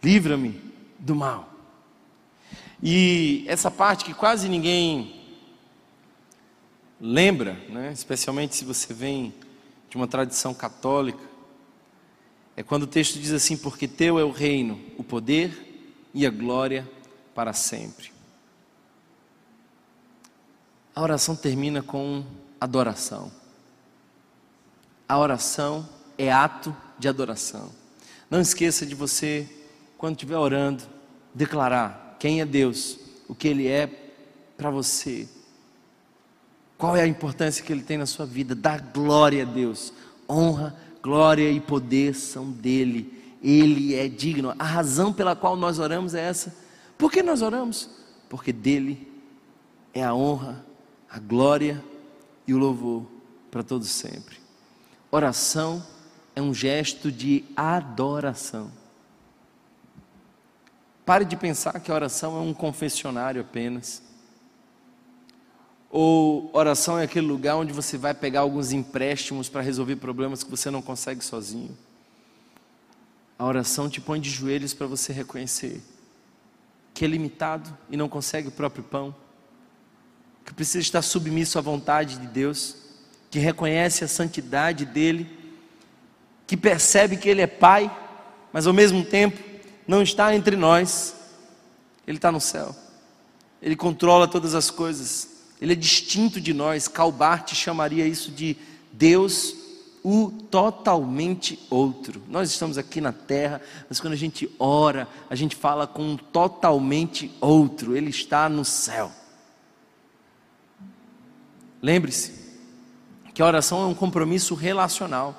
Livra-me do mal. E essa parte que quase ninguém lembra, né? especialmente se você vem de uma tradição católica, é quando o texto diz assim: Porque teu é o reino, o poder e a glória para sempre. A oração termina com adoração. A oração é ato de adoração. Não esqueça de você, quando estiver orando, declarar quem é Deus, o que Ele é para você, qual é a importância que Ele tem na sua vida, dar glória a Deus, honra, glória e poder são dele, Ele é digno. A razão pela qual nós oramos é essa por que nós oramos? Porque dele é a honra, a glória e o louvor para todos sempre. Oração é um gesto de adoração. Pare de pensar que a oração é um confessionário apenas. Ou oração é aquele lugar onde você vai pegar alguns empréstimos para resolver problemas que você não consegue sozinho. A oração te põe de joelhos para você reconhecer que é limitado e não consegue o próprio pão, que precisa estar submisso à vontade de Deus, que reconhece a santidade dele, que percebe que ele é Pai, mas ao mesmo tempo não está entre nós, ele está no céu, ele controla todas as coisas, ele é distinto de nós. Calbart chamaria isso de Deus o totalmente outro. Nós estamos aqui na terra, mas quando a gente ora, a gente fala com um totalmente outro, ele está no céu. Lembre-se que a oração é um compromisso relacional,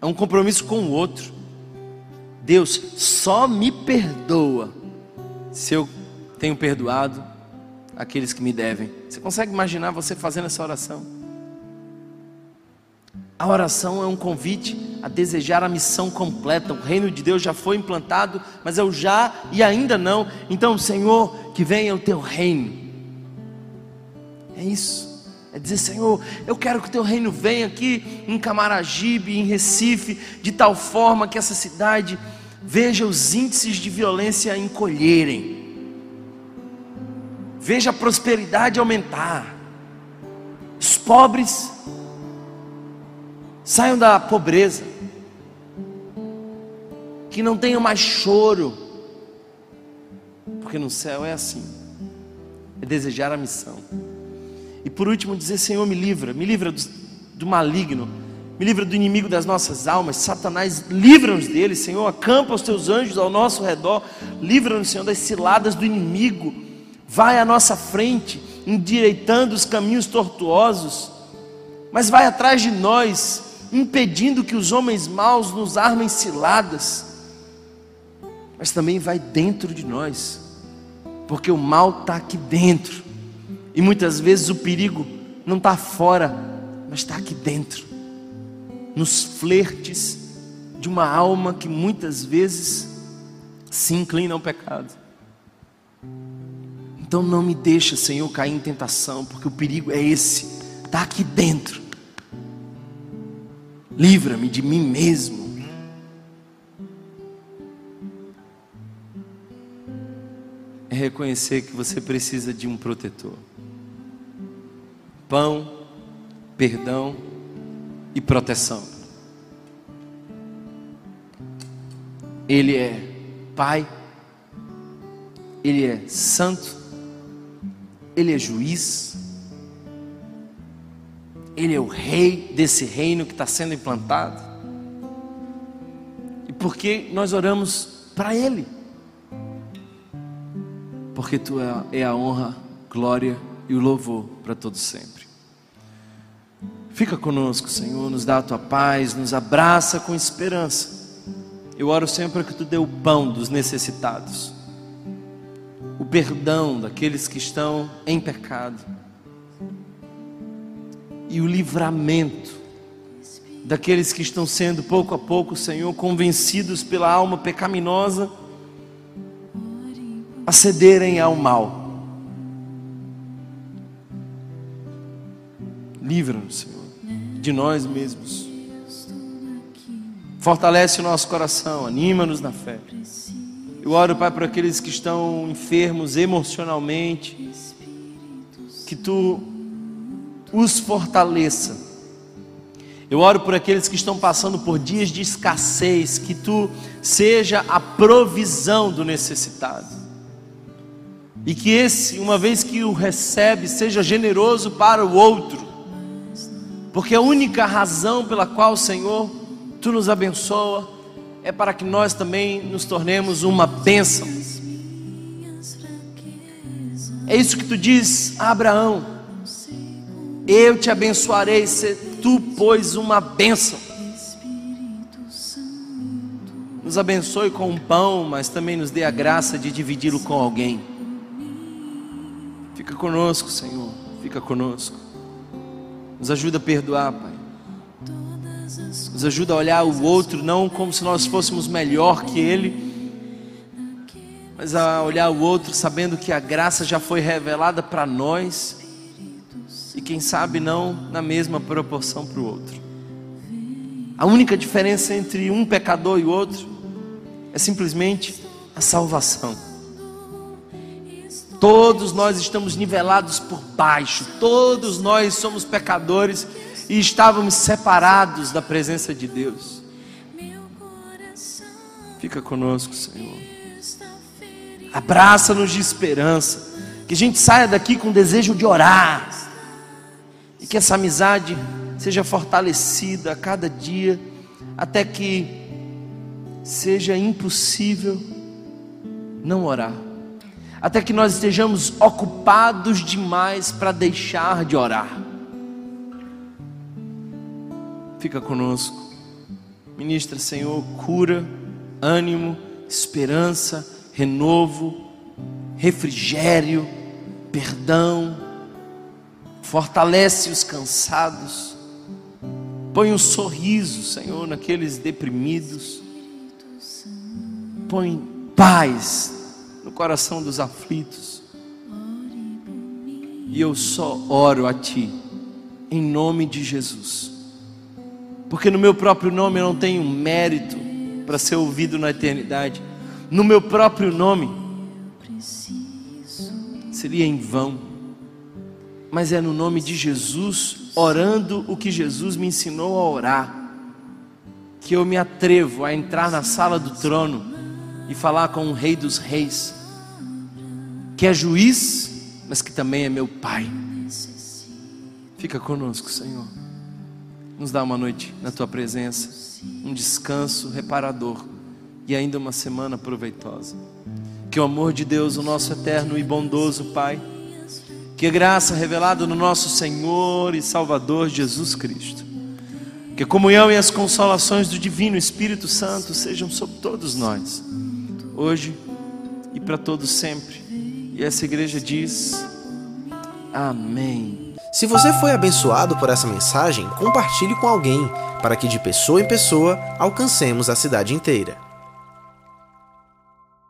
é um compromisso com o outro. Deus só me perdoa se eu tenho perdoado aqueles que me devem. Você consegue imaginar você fazendo essa oração? A oração é um convite a desejar a missão completa. O reino de Deus já foi implantado, mas eu já e ainda não. Então, Senhor, que venha o teu reino. É isso. É dizer, Senhor, eu quero que o teu reino venha aqui em Camaragibe, em Recife, de tal forma que essa cidade veja os índices de violência encolherem, veja a prosperidade aumentar, os pobres Saiam da pobreza. Que não tenham mais choro. Porque no céu é assim. É desejar a missão. E por último, dizer: Senhor, me livra, me livra do, do maligno, me livra do inimigo das nossas almas, Satanás, livra-nos dele, Senhor, acampa os teus anjos ao nosso redor, livra-nos, Senhor, das ciladas do inimigo, vai à nossa frente, endireitando os caminhos tortuosos, mas vai atrás de nós, impedindo que os homens maus nos armem ciladas, mas também vai dentro de nós, porque o mal está aqui dentro, e muitas vezes o perigo não está fora, mas está aqui dentro, nos flertes de uma alma que muitas vezes se inclina ao pecado. Então não me deixa, Senhor, cair em tentação, porque o perigo é esse, está aqui dentro livra-me de mim mesmo. É reconhecer que você precisa de um protetor. Pão, perdão e proteção. Ele é Pai, Ele é Santo, Ele é Juiz, ele é o rei desse reino que está sendo implantado. E por que nós oramos para Ele? Porque Tu é, é a honra, glória e o louvor para todos sempre. Fica conosco, Senhor, nos dá a tua paz, nos abraça com esperança. Eu oro sempre que tu dê o pão dos necessitados, o perdão daqueles que estão em pecado e o livramento daqueles que estão sendo pouco a pouco, Senhor, convencidos pela alma pecaminosa a cederem ao mal. Livra-nos, Senhor, de nós mesmos. Fortalece o nosso coração, anima-nos na fé. Eu oro, Pai, por aqueles que estão enfermos emocionalmente, que Tu os fortaleça. Eu oro por aqueles que estão passando por dias de escassez, que tu seja a provisão do necessitado. E que esse, uma vez que o recebe, seja generoso para o outro. Porque a única razão pela qual, Senhor, tu nos abençoa é para que nós também nos tornemos uma bênção. É isso que tu diz a Abraão eu te abençoarei, se tu, pois, uma bênção. Nos abençoe com um pão, mas também nos dê a graça de dividi-lo com alguém. Fica conosco, Senhor, fica conosco. Nos ajuda a perdoar, Pai. Nos ajuda a olhar o outro não como se nós fôssemos melhor que ele, mas a olhar o outro sabendo que a graça já foi revelada para nós e quem sabe não na mesma proporção para o outro. A única diferença entre um pecador e o outro é simplesmente a salvação. Todos nós estamos nivelados por baixo, todos nós somos pecadores e estávamos separados da presença de Deus. Fica conosco, Senhor. Abraça-nos de esperança. Que a gente saia daqui com desejo de orar. E que essa amizade seja fortalecida a cada dia, até que seja impossível não orar. Até que nós estejamos ocupados demais para deixar de orar. Fica conosco. Ministra, Senhor, cura, ânimo, esperança, renovo, refrigério, perdão. Fortalece os cansados. Põe um sorriso, Senhor, naqueles deprimidos. Põe paz no coração dos aflitos. E eu só oro a Ti, em nome de Jesus. Porque no meu próprio nome eu não tenho mérito para ser ouvido na eternidade. No meu próprio nome seria em vão. Mas é no nome de Jesus, orando o que Jesus me ensinou a orar, que eu me atrevo a entrar na sala do trono e falar com o Rei dos Reis que é juiz, mas que também é meu Pai. Fica conosco, Senhor. Nos dá uma noite na tua presença, um descanso reparador e ainda uma semana proveitosa. Que o amor de Deus, o nosso eterno e bondoso Pai, que a graça revelada no nosso Senhor e Salvador Jesus Cristo, que a comunhão e as consolações do Divino Espírito Santo sejam sobre todos nós, hoje e para todos sempre. E essa igreja diz: Amém. Se você foi abençoado por essa mensagem, compartilhe com alguém, para que de pessoa em pessoa alcancemos a cidade inteira.